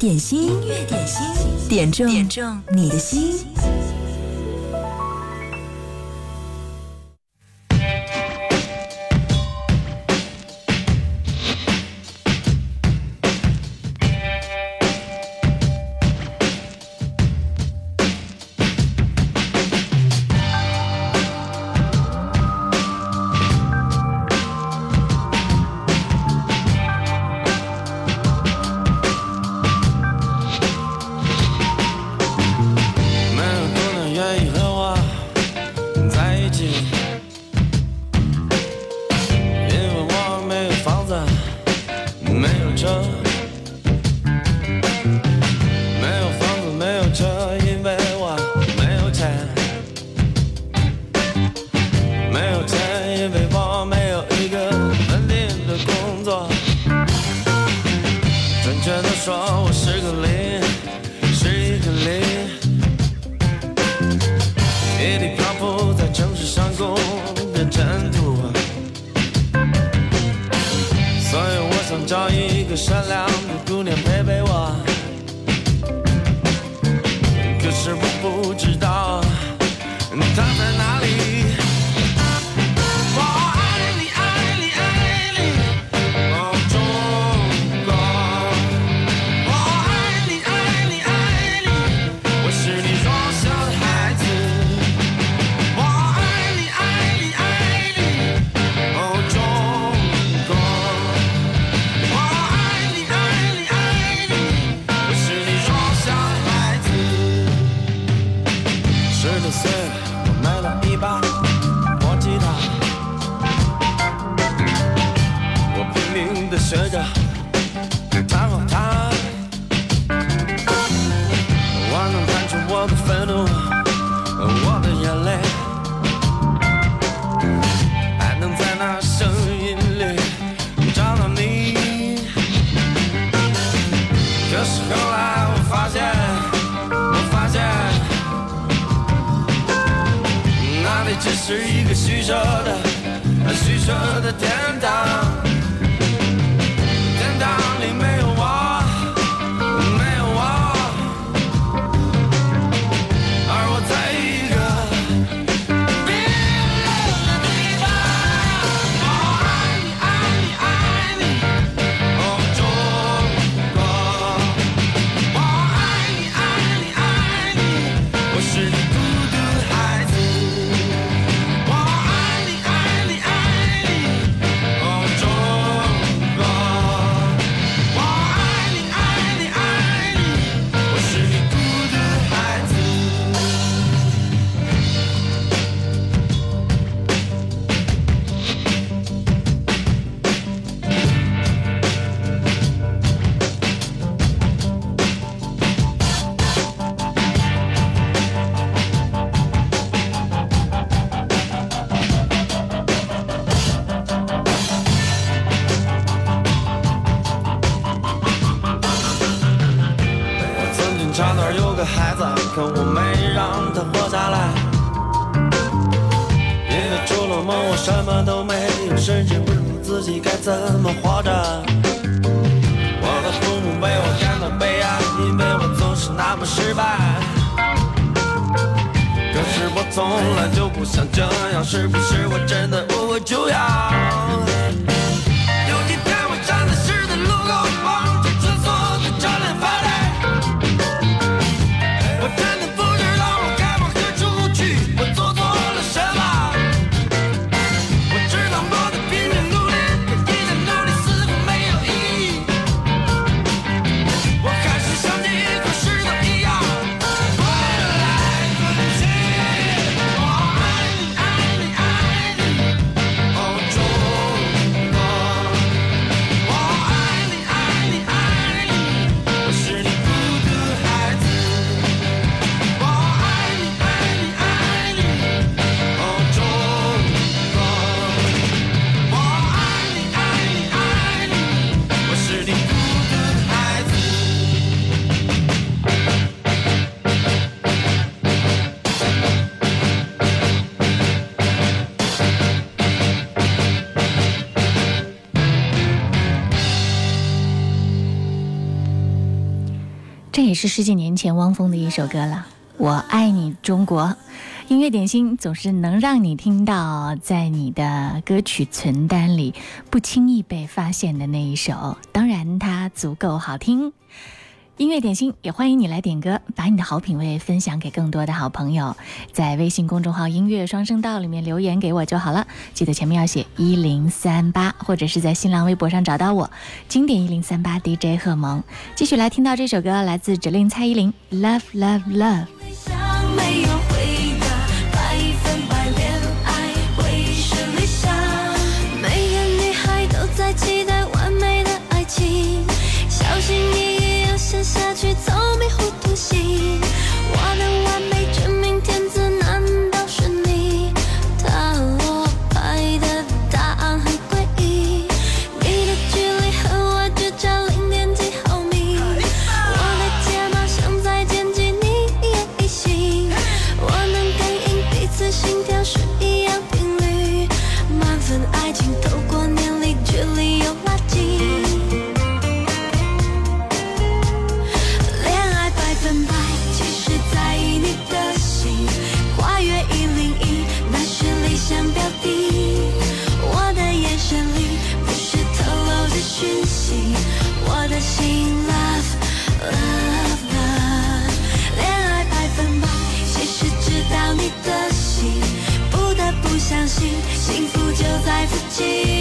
点心，点心，点中点中你的心。怎么活着？我的父母为我感到悲哀，因为我总是那么失败。可是我从来就不想这样，是不是我真的无可救药？这也是十几年前汪峰的一首歌了，《我爱你中国》。音乐点心总是能让你听到在你的歌曲存单里不轻易被发现的那一首，当然它足够好听。音乐点心也欢迎你来点歌，把你的好品味分享给更多的好朋友，在微信公众号音乐双声道里面留言给我就好了，记得前面要写一零三八，或者是在新浪微博上找到我，经典一零三八 DJ 贺萌。继续来听到这首歌，来自指令蔡依林 Love Love Love。走下去，从没糊涂心。幸福就在自己。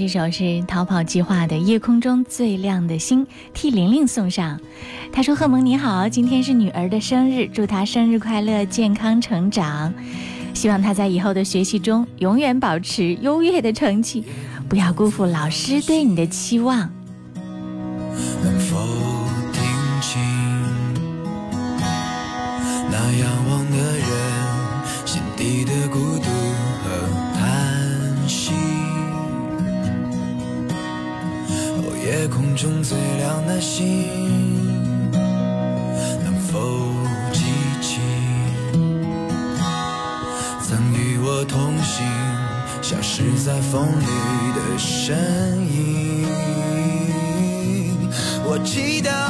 这首是逃跑计划的《夜空中最亮的星》，替玲玲送上。他说：“贺蒙你好，今天是女儿的生日，祝她生日快乐，健康成长。希望她在以后的学习中永远保持优越的成绩，不要辜负老师对你的期望。”心能否记起，曾与我同行，消失在风里的身影？我祈祷。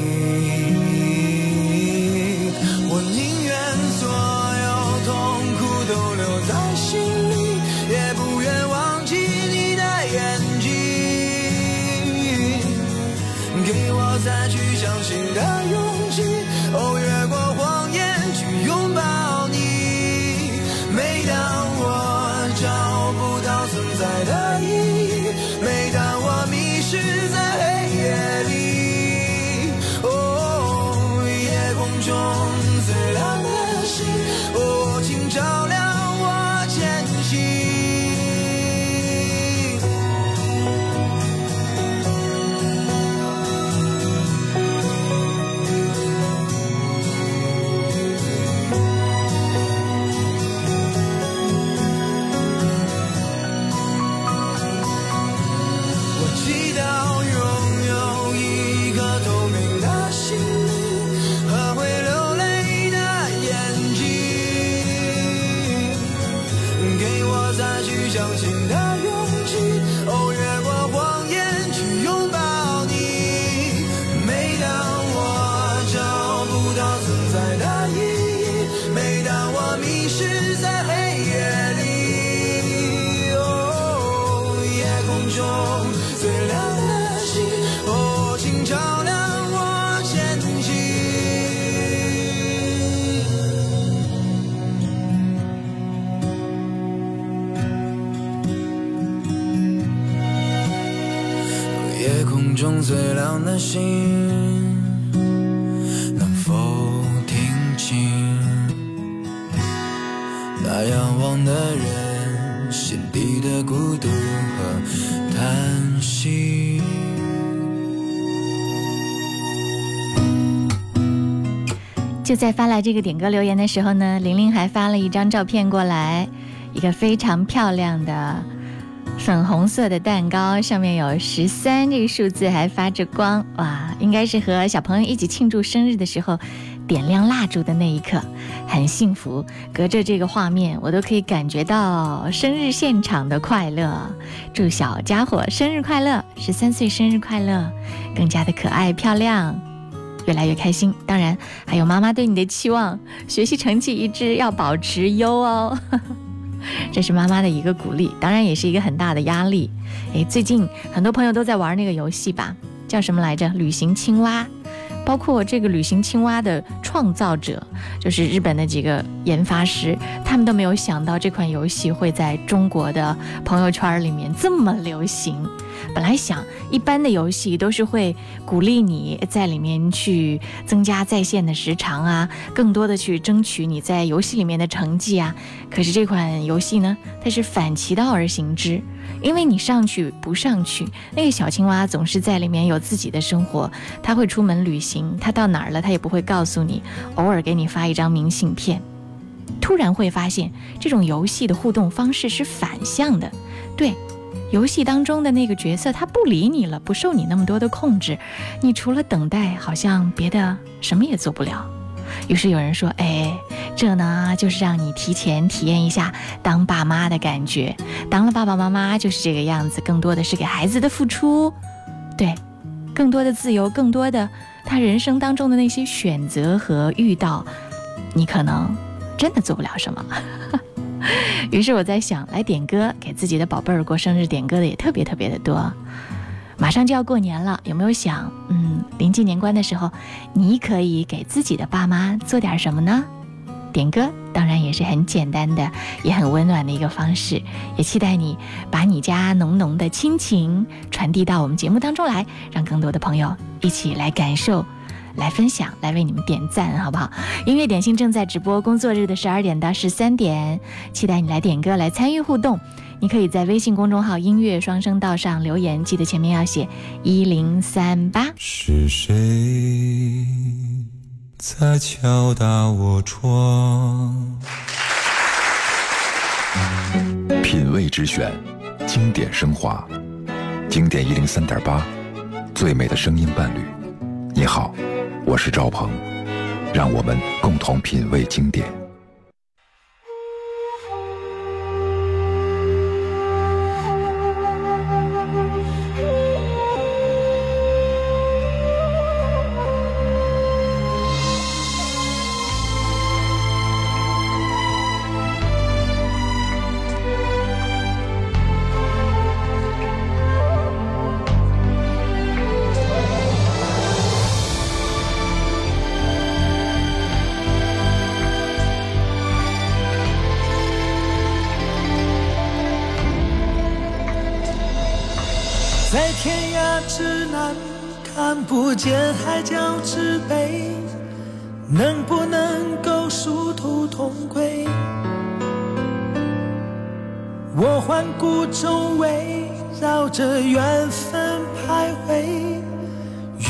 新的。在发来这个点歌留言的时候呢，玲玲还发了一张照片过来，一个非常漂亮的粉红色的蛋糕，上面有十三这个数字还发着光，哇，应该是和小朋友一起庆祝生日的时候点亮蜡烛的那一刻，很幸福。隔着这个画面，我都可以感觉到生日现场的快乐。祝小家伙生日快乐，十三岁生日快乐，更加的可爱漂亮。越来越开心，当然还有妈妈对你的期望，学习成绩一直要保持优哦，这是妈妈的一个鼓励，当然也是一个很大的压力。诶，最近很多朋友都在玩那个游戏吧，叫什么来着？旅行青蛙，包括这个旅行青蛙的创造者，就是日本的几个研发师，他们都没有想到这款游戏会在中国的朋友圈里面这么流行。本来想一般的游戏都是会鼓励你在里面去增加在线的时长啊，更多的去争取你在游戏里面的成绩啊。可是这款游戏呢，它是反其道而行之，因为你上去不上去，那个小青蛙总是在里面有自己的生活，它会出门旅行，它到哪儿了它也不会告诉你，偶尔给你发一张明信片。突然会发现这种游戏的互动方式是反向的，对。游戏当中的那个角色，他不理你了，不受你那么多的控制，你除了等待，好像别的什么也做不了。于是有人说：“哎，这呢就是让你提前体验一下当爸妈的感觉。当了爸爸妈妈就是这个样子，更多的是给孩子的付出，对，更多的自由，更多的他人生当中的那些选择和遇到，你可能真的做不了什么。” 于是我在想，来点歌给自己的宝贝儿过生日，点歌的也特别特别的多。马上就要过年了，有没有想，嗯，临近年关的时候，你可以给自己的爸妈做点什么呢？点歌当然也是很简单的，也很温暖的一个方式。也期待你把你家浓浓的亲情传递到我们节目当中来，让更多的朋友一起来感受。来分享，来为你们点赞，好不好？音乐点心正在直播，工作日的十二点到十三点，期待你来点歌，来参与互动。你可以在微信公众号“音乐双声道”上留言，记得前面要写一零三八。是谁在敲打我窗？品味之选，经典升华，经典一零三点八，最美的声音伴侣，你好。我是赵鹏，让我们共同品味经典。海角之北，能不能够殊途同归？我环顾周围，绕着缘分徘徊，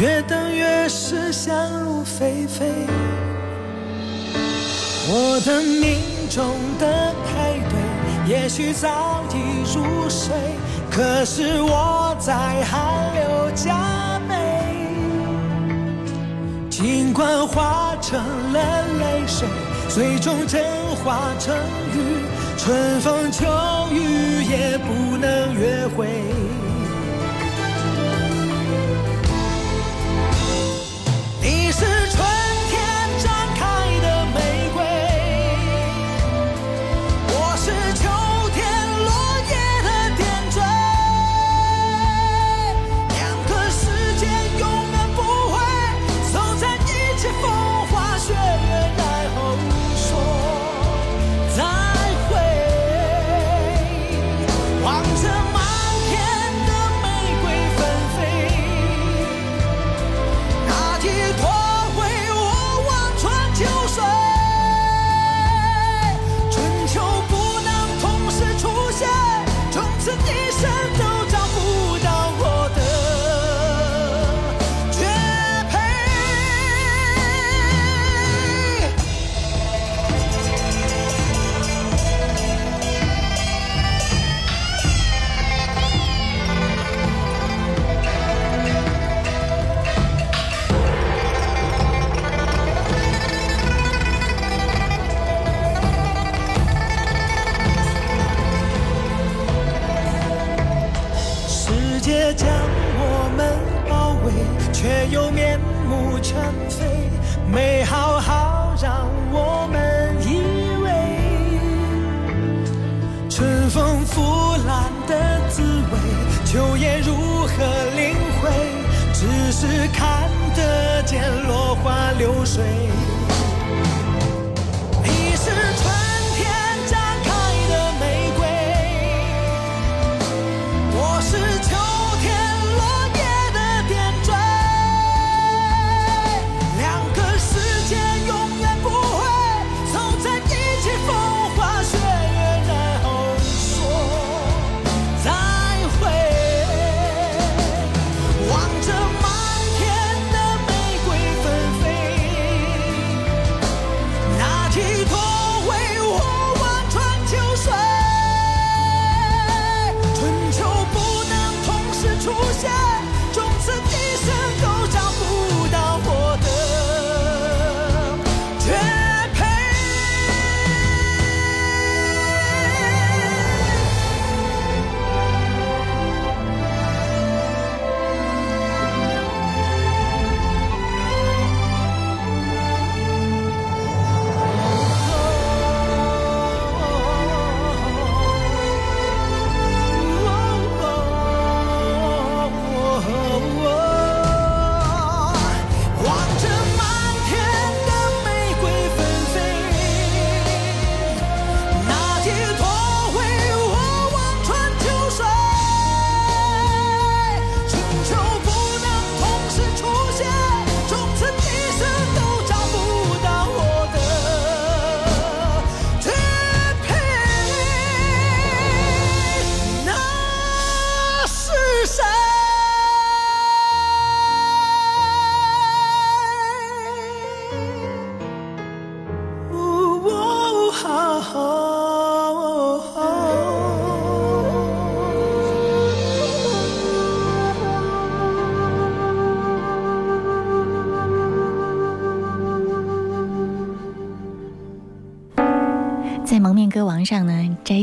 越等越是想入非非。我的命中的配对，也许早已入睡，可是我在汗流浃背。尽管化成了泪水，最终蒸发成雨，春风秋雨也不能约会。和领会，只是看得见落花流水。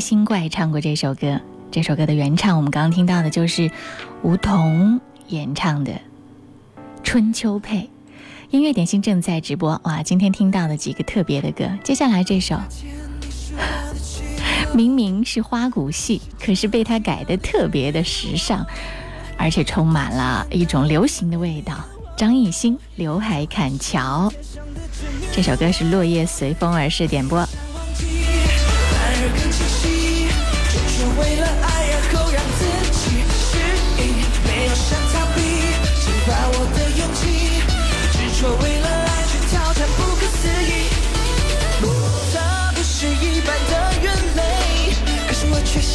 心怪唱过这首歌，这首歌的原唱我们刚刚听到的就是吴彤演唱的《春秋配》。音乐点心正在直播，哇，今天听到的几个特别的歌。接下来这首 明明是花鼓戏，可是被他改的特别的时尚，而且充满了一种流行的味道。张艺兴《刘海砍樵》，这首歌是《落叶随风而逝》点播。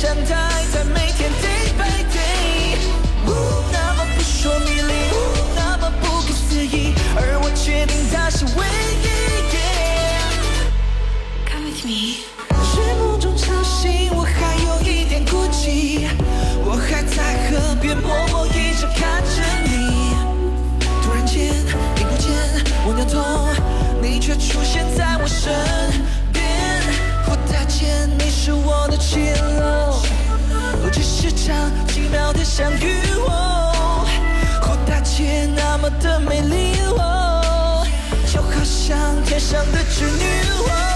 等待在每天 day by day，那么扑朔迷离，那么不可思议，而我确定他是唯一。Come with me。睡梦中吵醒我还有一点孤寂，我还在河边默默一直看着你。突然间听不见，我扭头，你却出现在我身边。不太见，你是我的奇乐。奇妙的相遇，哦，胡大姐那么的美丽，哦，就好像天上的织女，哦。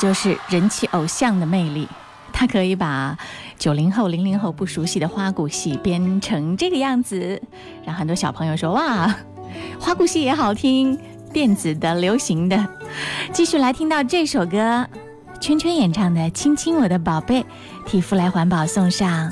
就是人气偶像的魅力，他可以把九零后、零零后不熟悉的花鼓戏编成这个样子，让很多小朋友说：“哇，花鼓戏也好听，电子的、流行的。”继续来听到这首歌，圈圈演唱的《亲亲我的宝贝》，替福来环保送上。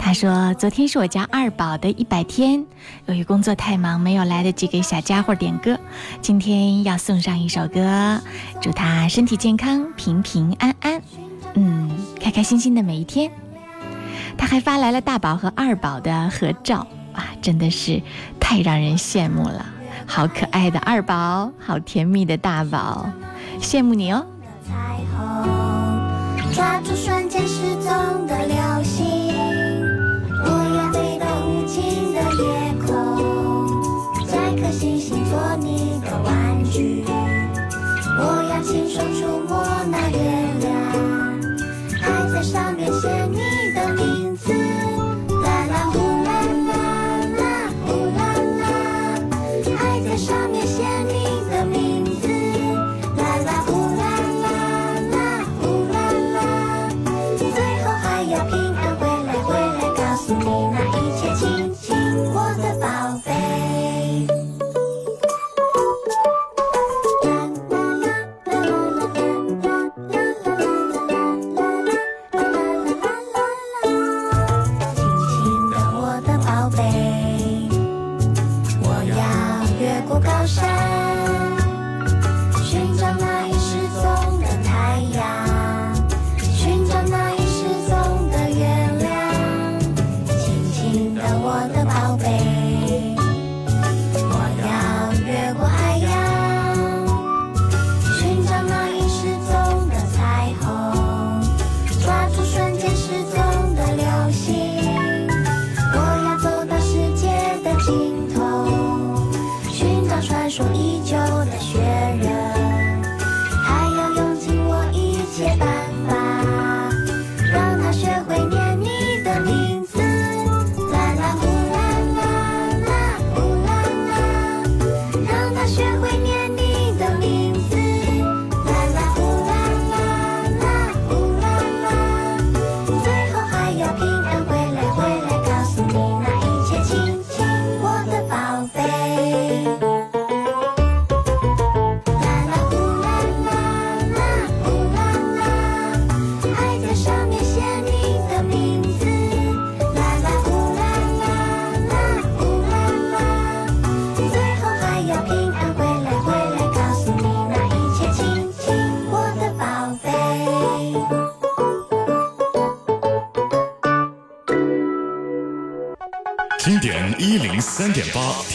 他说：“昨天是我家二宝的一百天，由于工作太忙，没有来得及给小家伙点歌。今天要送上一首歌，祝他身体健康，平平安安，嗯，开开心心的每一天。”他还发来了大宝和二宝的合照，哇，真的是太让人羡慕了！好可爱的二宝，好甜蜜的大宝，羡慕你哦！抓住瞬间失踪的流星。我要亲手触摸那月。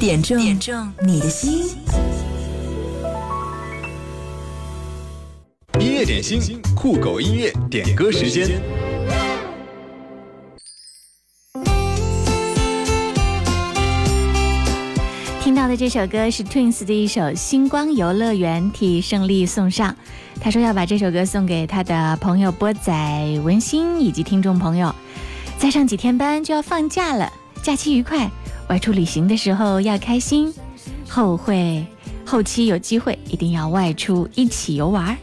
点中点中你的心。音乐点心，酷狗音乐点歌时间。听到的这首歌是 Twins 的一首《星光游乐园》，替胜利送上。他说要把这首歌送给他的朋友波仔、文心以及听众朋友。再上几天班就要放假了，假期愉快。外出旅行的时候要开心，后会后期有机会一定要外出一起游玩。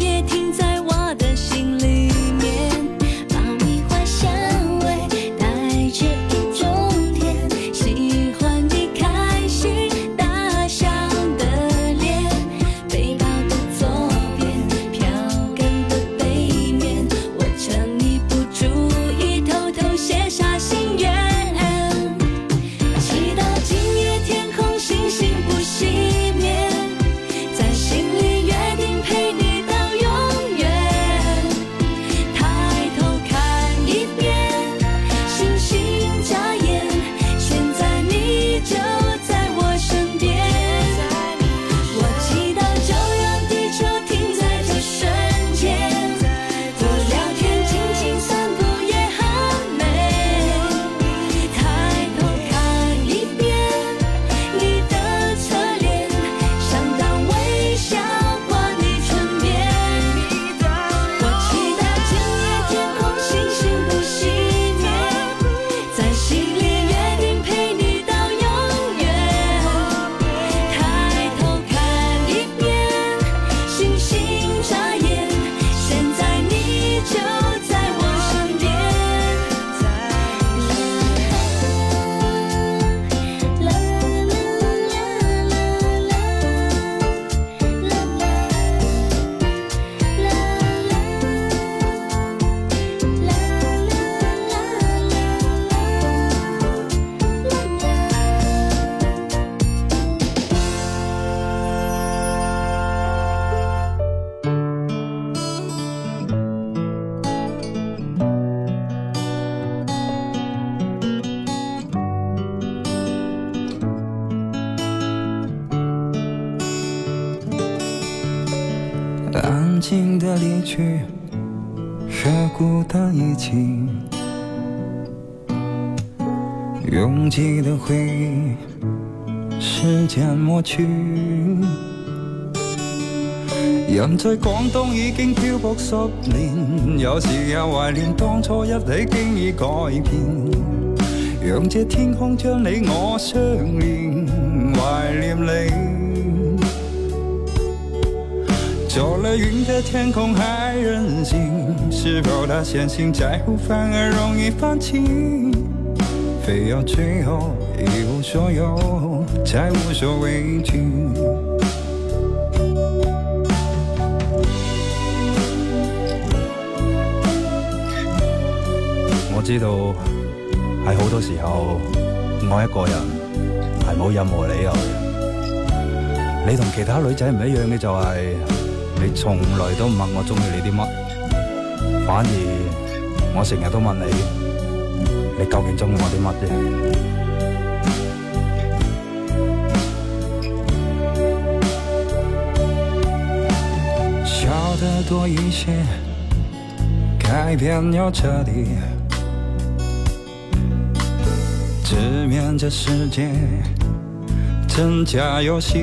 也停在。去，和孤单一起，拥挤的回忆，时间抹去。人在广东已经漂泊十年，有时也怀念当初一起，经已改变。让这天空将你我相连，怀念你。久了，云的天空还任性，是否他相信？在乎反而容易放弃？非要最后一无所有，才无所畏惧。我知道，喺好多时候，我一个人系冇任何理由。你同其他女仔唔一样嘅就系、你从来都唔问我中意你啲乜，反而我成日都问你，你究竟中意我啲乜啫？笑得多一些，改变又彻底，直面这世界真假游戏。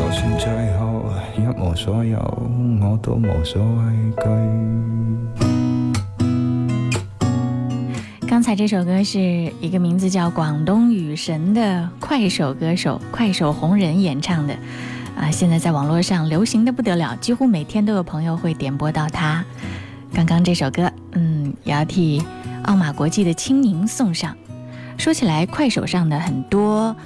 就算最一所所有，我都畏刚才这首歌是一个名字叫“广东雨神”的快手歌手、快手红人演唱的，啊，现在在网络上流行的不得了，几乎每天都有朋友会点播到它。刚刚这首歌，嗯，也要替奥马国际的青柠送上。说起来，快手上的很多。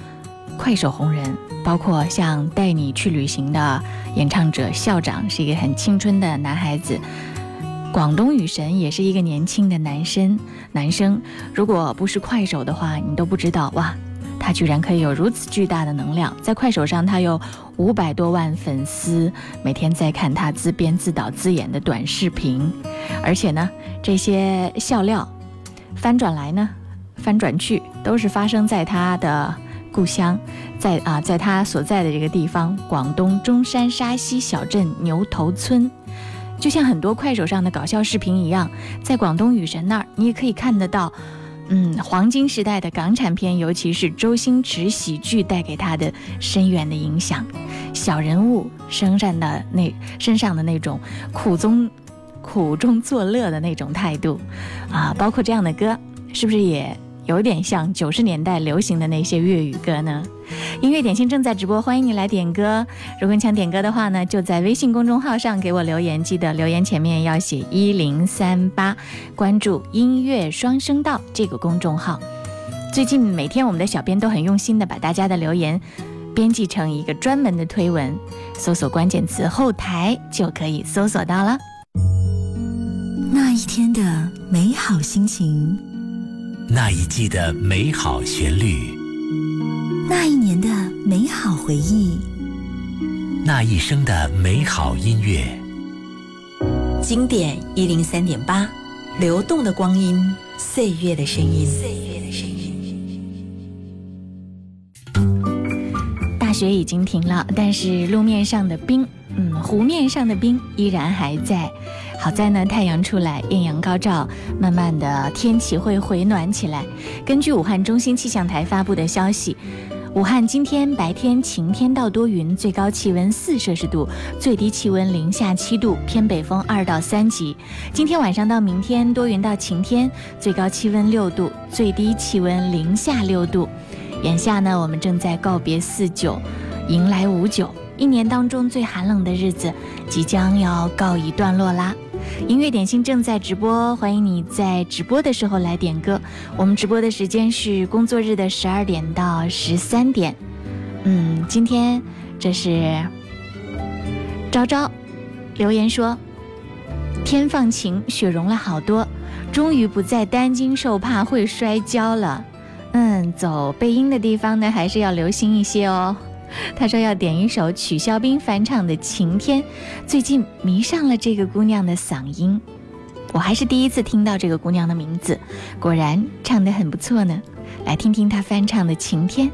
快手红人，包括像《带你去旅行》的演唱者校长，是一个很青春的男孩子。广东雨神也是一个年轻的男生。男生，如果不是快手的话，你都不知道哇，他居然可以有如此巨大的能量。在快手上，他有五百多万粉丝，每天在看他自编自导自演的短视频。而且呢，这些笑料，翻转来呢，翻转去，都是发生在他的。故乡，在啊，在他所在的这个地方，广东中山沙溪小镇牛头村，就像很多快手上的搞笑视频一样，在广东雨神那儿，你也可以看得到，嗯，黄金时代的港产片，尤其是周星驰喜剧带给他的深远的影响，小人物身上的那身上的那种苦中苦中作乐的那种态度，啊，包括这样的歌，是不是也？有点像九十年代流行的那些粤语歌呢。音乐点心正在直播，欢迎你来点歌。如果你想点歌的话呢，就在微信公众号上给我留言，记得留言前面要写一零三八，关注“音乐双声道”这个公众号。最近每天我们的小编都很用心的把大家的留言编辑成一个专门的推文，搜索关键词“后台”就可以搜索到了。那一天的美好心情。那一季的美好旋律，那一年的美好回忆，那一生的美好音乐。经典一零三点八，流动的光阴，岁月的声音，岁月的声音。大雪已经停了，但是路面上的冰，嗯，湖面上的冰依然还在。好在呢，太阳出来，艳阳高照，慢慢的天气会回暖起来。根据武汉中心气象台发布的消息，武汉今天白天晴天到多云，最高气温四摄氏度，最低气温零下七度，偏北风二到三级。今天晚上到明天多云到晴天，最高气温六度，最低气温零下六度。眼下呢，我们正在告别四九，迎来五九，一年当中最寒冷的日子即将要告一段落啦。音乐点心正在直播，欢迎你在直播的时候来点歌。我们直播的时间是工作日的十二点到十三点。嗯，今天这是昭昭留言说，天放晴，雪融了好多，终于不再担惊受怕会摔跤了。嗯，走背阴的地方呢，还是要留心一些哦。他说：“要点一首曲肖冰翻唱的《晴天》，最近迷上了这个姑娘的嗓音。我还是第一次听到这个姑娘的名字，果然唱得很不错呢。来听听她翻唱的《晴天》。”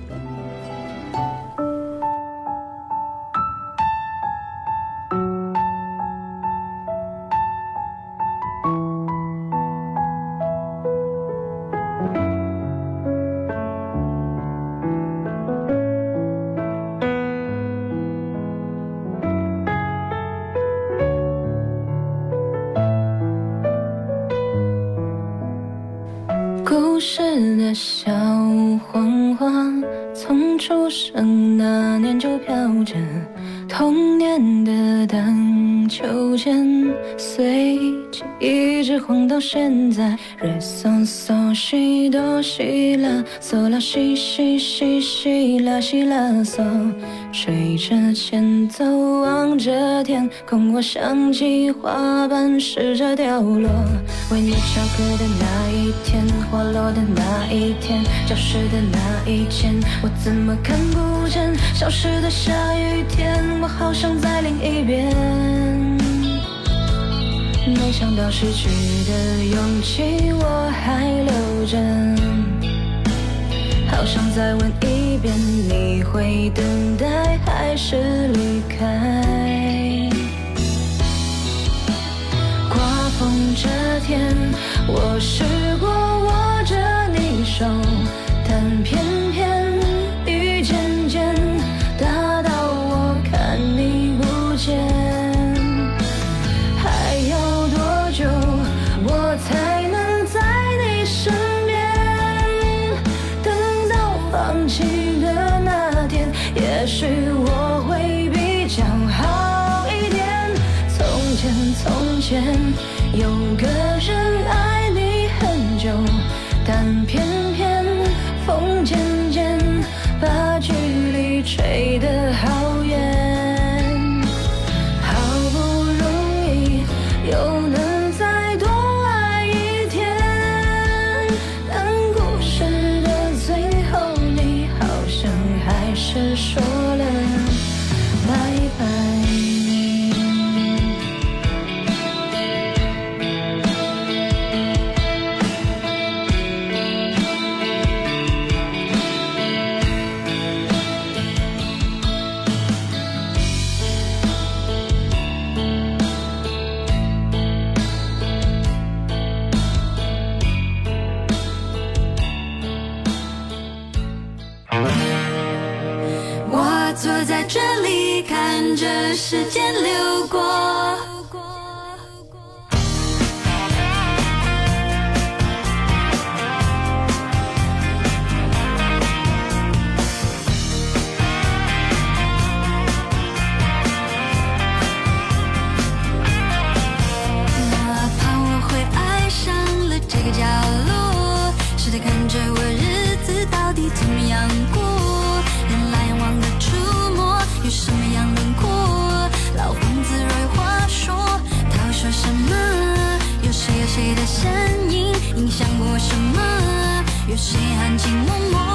起了风，吹着前奏，望着天空，我想起花瓣试着掉落。为你唱歌的那一天，花落的那一天，教室的那一间，我怎么看不见？消失的下雨天，我好像在另一边。没想到失去的勇气我还留着。好想再问一遍，你会等待还是离开？刮风这天，我试过握着你手，但偏。your 一个角落，试着看着我？日子到底怎么样过？眼来眼往的触摸，有什么样轮廓？老房子若有话说，他说什么？有谁有谁的身影影响过什么？有谁含情脉脉？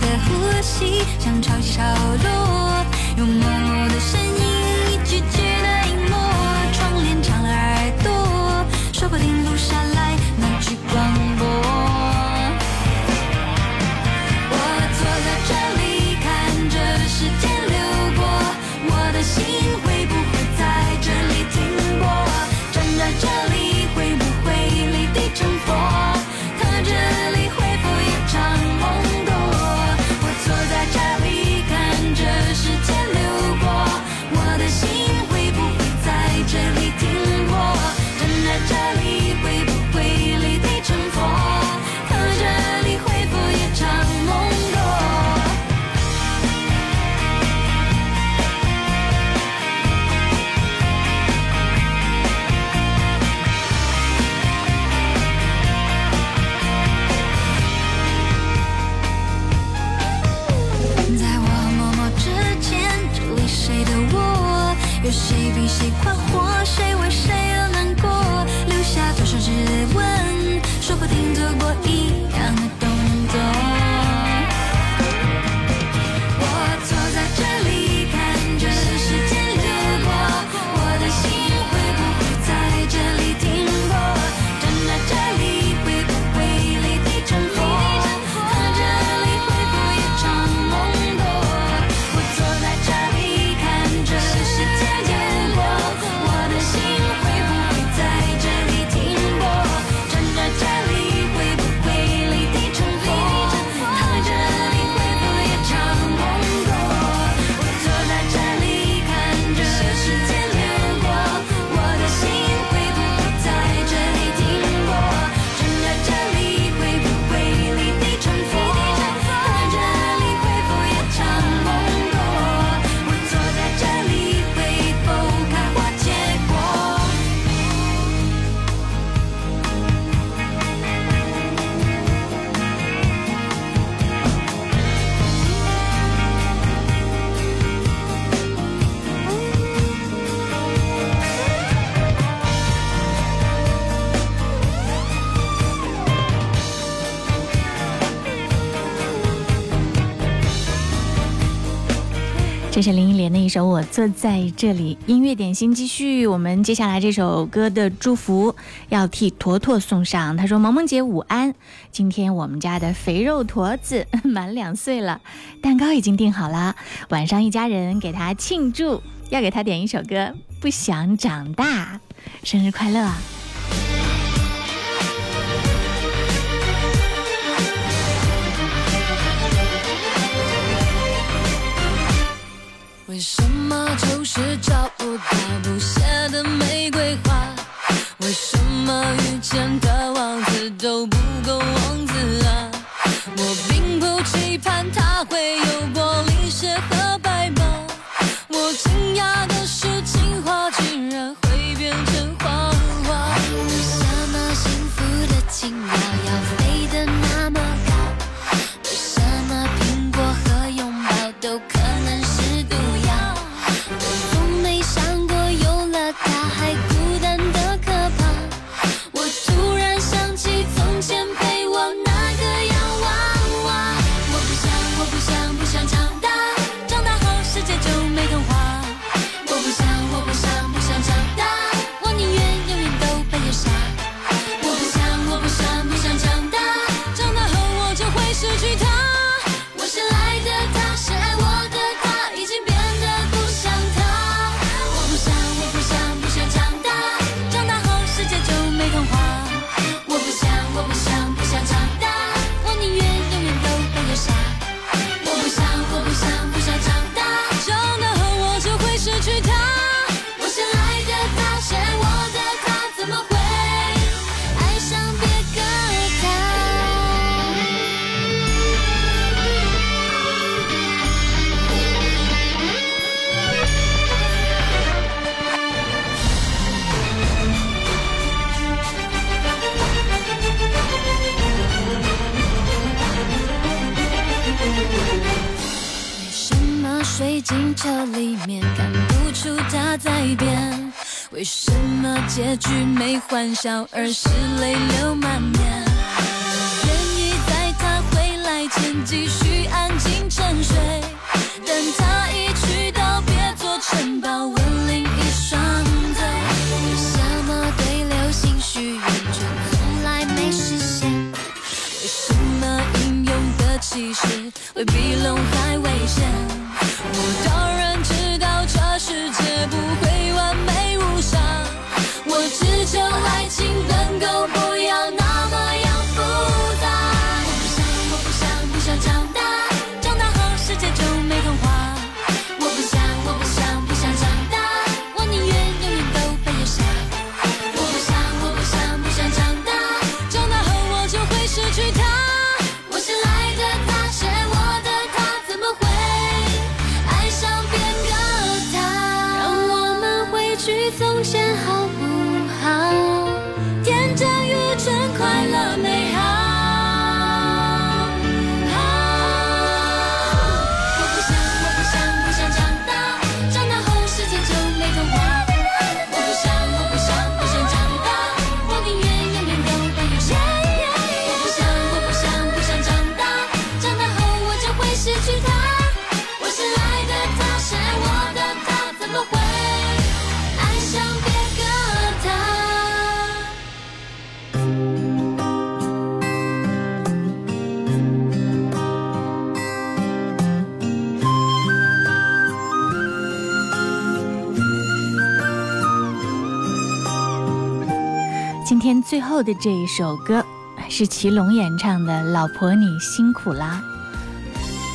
的呼吸像潮起潮落。这是林忆莲的一首《我坐在这里》，音乐点心继续。我们接下来这首歌的祝福要替坨坨送上。他说：“萌萌姐午安，今天我们家的肥肉坨子满两岁了，蛋糕已经订好了，晚上一家人给他庆祝，要给他点一首歌《不想长大》，生日快乐。”是找不到不谢的玫瑰花，为什么遇见？小儿时。后的这一首歌是祁隆演唱的《老婆你辛苦啦》，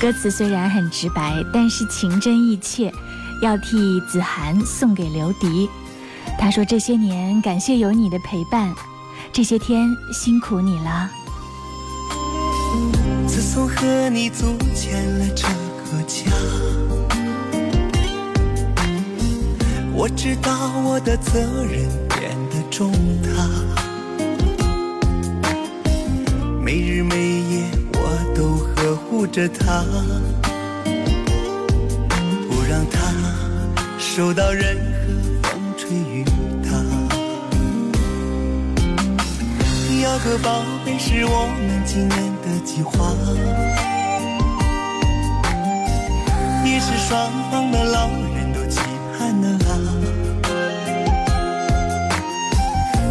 歌词虽然很直白，但是情真意切，要替子涵送给刘迪。他说这些年感谢有你的陪伴，这些天辛苦你了。自从和你组建了这个家，我知道我的责任变得重。着他，不让他受到任何风吹雨打。要个宝贝是我们今年的计划，也是双方的老人都期盼的啊。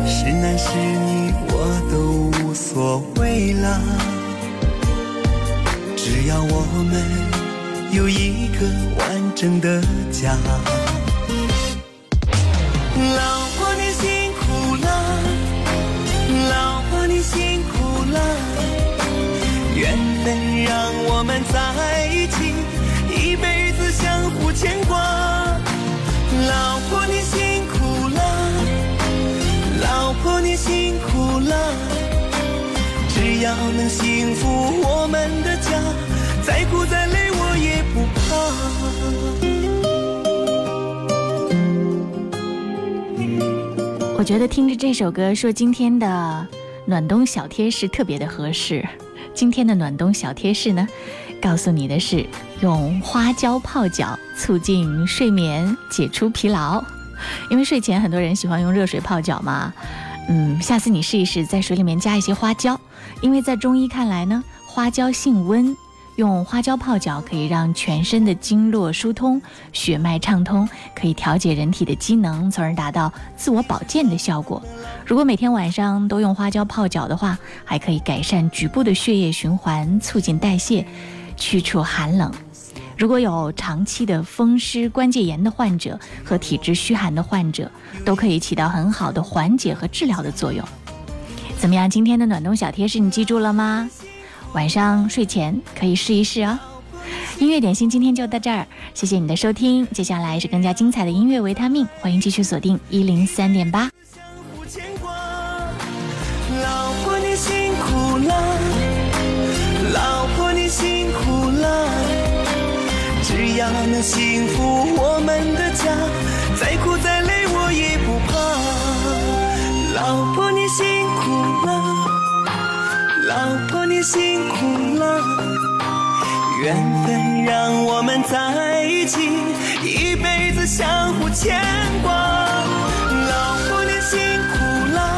是男是女我都无所谓了。让我们有一个完整的家。老婆你辛苦了，老婆你辛苦了。缘分让我们在一起，一辈子相互牵挂。老婆你辛苦了，老婆你辛苦了。只要能幸福，我们。再再苦累我也不怕。我觉得听着这首歌说今天的暖冬小贴士特别的合适。今天的暖冬小贴士呢，告诉你的是用花椒泡脚促进睡眠、解除疲劳。因为睡前很多人喜欢用热水泡脚嘛，嗯，下次你试一试在水里面加一些花椒，因为在中医看来呢，花椒性温。用花椒泡脚可以让全身的经络疏通，血脉畅通，可以调节人体的机能，从而达到自我保健的效果。如果每天晚上都用花椒泡脚的话，还可以改善局部的血液循环，促进代谢，去除寒冷。如果有长期的风湿关节炎的患者和体质虚寒的患者，都可以起到很好的缓解和治疗的作用。怎么样？今天的暖冬小贴士你记住了吗？晚上睡前可以试一试哦。音乐点心今天就到这儿，谢谢你的收听。接下来是更加精彩的音乐维他命，欢迎继续锁定一零三点八。老婆你辛苦了，老婆你辛苦了，只要能幸福我们的家，再苦再累我也不怕。老婆你辛苦了。老婆，你辛苦了。缘分让我们在一起，一辈子相互牵挂。老婆，你辛苦了。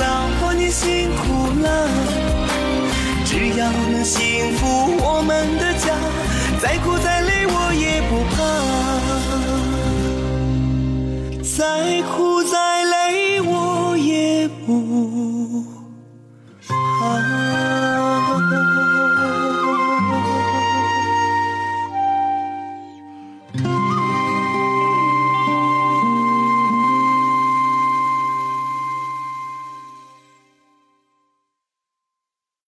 老婆，你辛苦了。只要能幸福我们的家，再苦再累我也不怕。再苦再